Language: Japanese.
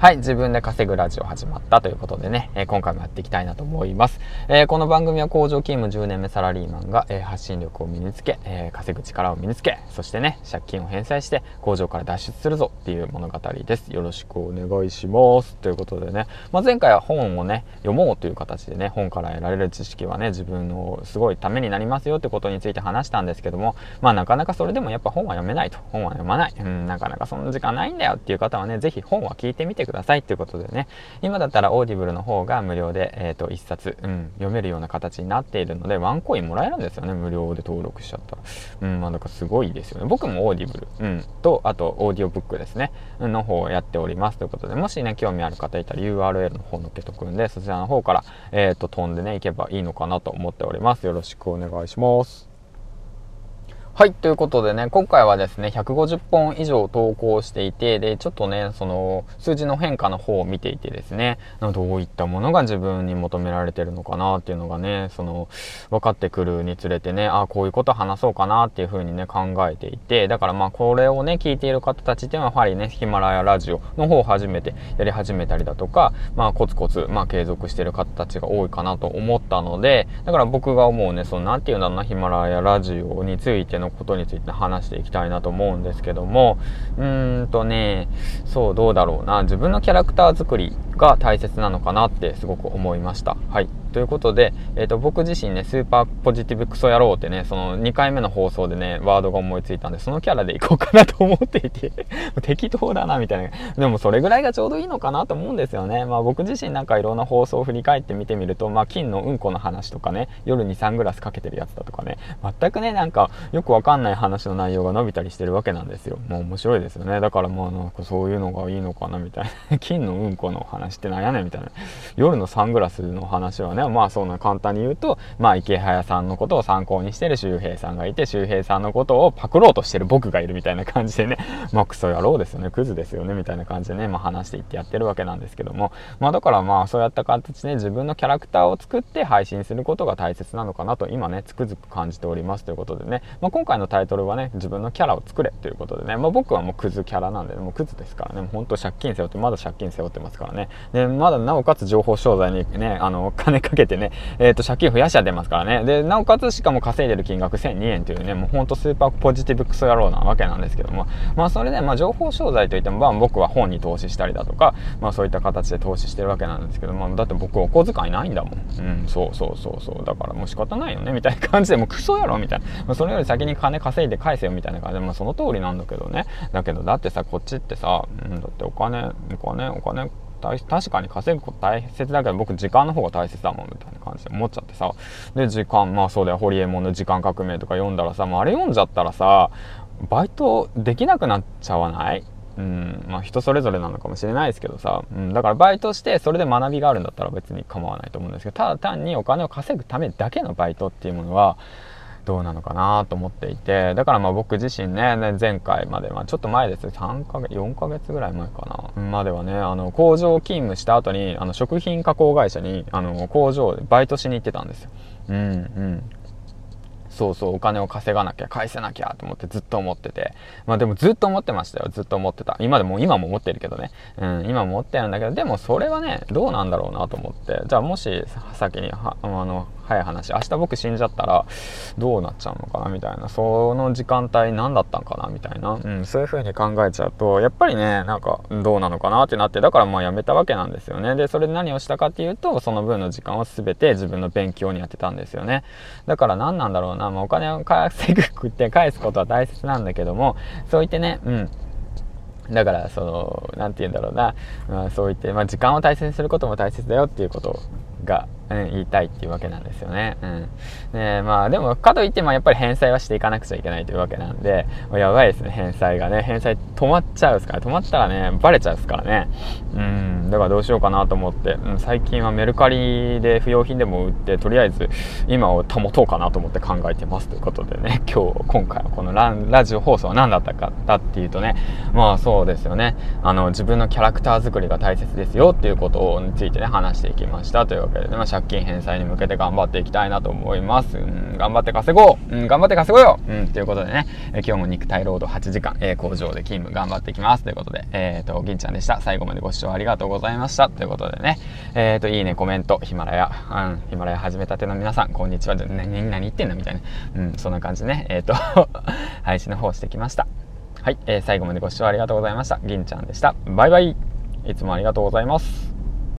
はい、自分で稼ぐラジオ始まったということでね、えー、今回もやっていきたいなと思います。えー、この番組は工場勤務10年目サラリーマンが、えー、発信力を身につけ、え稼ぐ力を身につけ、そしてね、借金を返済して工場から脱出するぞっていう物語です。よろしくお願いします。ということでね、まあ、前回は本をね、読もうという形でね、本から得られる知識はね、自分のすごいためになりますよってことについて話したんですけども、まあなかなかそれでもやっぱ本は読めないと。本は読まない。うん、なかなかそんな時間ないんだよっていう方はね、ぜひ本は聞いてみてくださいっていうことでね。今だったらオーディブルの方が無料で、えー、と1冊、うん、読めるような形になっているのでワンコインもらえるんですよね。無料で登録しちゃったら。うんまあだからすごいですよね。僕もオーディブル、うん、とあとオーディオブックですね。の方をやっておりますということで。もしね興味ある方いたら URL の方載っけとくんでそちらの方からえっ、ー、と飛んでね行けばいいのかなと思っております。よろしくお願いします。はい、ということでね、今回はですね、150本以上投稿していて、で、ちょっとね、その、数字の変化の方を見ていてですね、どういったものが自分に求められてるのかなっていうのがね、その、分かってくるにつれてね、あこういうこと話そうかなっていうふうにね、考えていて、だからまあ、これをね、聞いている方たちっていうのは、やはりね、ヒマラヤラジオの方を初めてやり始めたりだとか、まあ、コツコツ、まあ、継続してる方たちが多いかなと思ったので、だから僕が思うね、その、なんていうんだろうな、ヒマラヤラジオについてのことについて話していきたいなと思うんですけども、うーんとね、そう、どうだろうな、自分のキャラクター作りが大切なのかなってすごく思いました。はい。ということで、え、ー、と、僕自身ね、スーパーポジティブクソ野郎ってね、その2回目の放送でね、ワードが思いついたんで、そのキャラでいこうかなと思っていて 適当だな、みたいな。でもそれぐらいがちょうどいいのかなと思うんですよね。まあ僕自身なんかいろんな放送を振り返って見てみると、まあ金のうんこの話とかね、夜にサングラスかけてるやつだとかね、全くね、なんかよくわかんない話の内容が伸びたりしてるわけなんですよ。もう面白いですよね。だからまあなんかそういうのがいいのかな、みたいな。金のうんこの話ってなんやねん、みたいな。夜のサングラスの話はね、まあそんな簡単に言うと、まあ、池早さんのことを参考にしてる周平さんがいて、周平さんのことをパクろうとしてる僕がいるみたいな感じでね、まあ、クソ野郎ですよね、クズですよね、みたいな感じでね、まあ、話していってやってるわけなんですけども、まあ、だからまあ、そうやった形で自分のキャラクターを作って配信することが大切なのかなと、今ね、つくづく感じておりますということでね、まあ、今回のタイトルはね、自分のキャラを作れということでね、まあ、僕はもうクズキャラなんで、もうクズですからね、もう本当借金背負って、まだ借金背負ってますからね、で、まだなおかつ情報商材にね、あの、金かけてね、えっ、ー、と、借金増やしちゃ出ますからね。で、なおかつしかも稼いでる金額1002円というね、もうほんとスーパーポジティブクソ野郎なわけなんですけども、まあそれで、まあ情報商材といっても、まあ僕は本に投資したりだとか、まあそういった形で投資してるわけなんですけども、だって僕お小遣いないんだもん。うん、そうそうそうそう。だからもう仕方ないよね、みたいな感じで、もうクソ野郎みたいな。まあ、それより先に金稼いで返せよみたいな感じで、まあその通りなんだけどね。だけどだってさ、こっちってさ、うん、だってお金、お金、お金、確かに稼ぐこと大切だけど僕時間の方が大切だもんみたいな感じで思っちゃってさ。で時間まあそうだよホリエモンの時間革命とか読んだらさもうあれ読んじゃったらさバイトできなくなっちゃわない？うんまあ人それぞれなのかもしれないですけどさ、うん、だからバイトしてそれで学びがあるんだったら別に構わないと思うんですけどただ単にお金を稼ぐためだけのバイトっていうものはどうなのかなと思っていてだからまあ僕自身ね前回まで、まあ、ちょっと前です。3ヶ月4ヶ月ぐらい前かな。まではねあの工場勤務した後にあの食品加工会社にあの工場でバイトしに行ってたんですよ。うんうん。そうそうお金を稼がなきゃ返せなきゃと思ってずっと思ってて。まあでもずっと思ってましたよ。ずっと思ってた。今でも今も思ってるけどね。うん今も思ってるんだけどでもそれはねどうなんだろうなと思って。じゃあもし先にはあの早い話。明日僕死んじゃったらどうなっちゃうのかなみたいな。その時間帯何だったんかなみたいな、うん、そういう風に考えちゃうとやっぱりねなんかどうなのかなってなってだからまあやめたわけなんですよね。でそれで何をしたかっていうとその分の時間を全て自分の勉強にやってたんですよね。だから何なんだろうな、まあ、お金を稼ぐって返すことは大切なんだけどもそう言ってねうん。だから、その、なんて言うんだろうな、まあ、そう言って、まあ、時間を大切にすることも大切だよっていうことがうん、言いたいっていうわけなんですよね。うん。ねまあでも、かといってもやっぱり返済はしていかなくちゃいけないというわけなんで、やばいですね、返済がね。返済止まっちゃうですから、止まったらね、バレちゃうですからね。うん、だからどうしようかなと思って、うん、最近はメルカリで不要品でも売って、とりあえず今を保とうかなと思って考えてますということでね、今日、今回はこのララジオ放送は何だったかだっていうとね、まあそうですよね、あの、自分のキャラクター作りが大切ですよっていうことについてね、話していきましたというわけでね、まあ借金返済に向けて頑張っていきたいなと思います。うん、頑張って稼ごううん、頑張って稼ごうようん、ということでね、え今日も肉体労働8時間、えー、工場で勤務頑張っていきます。ということで、えっ、ー、と、銀ちゃんでした。最後までご視聴ありがとうございました。ということでね、えっ、ー、と、いいね、コメント、ヒマラヤ、うん、ヒマラヤ始めたての皆さん、こんにちは。何、何言ってんの？みたいな。うん、そんな感じでね、えっ、と 配信の方してきました。はい、えー、最後までご視聴ありがとうございました。銀ちゃんでした。バイバイ。いつもありがとうございます。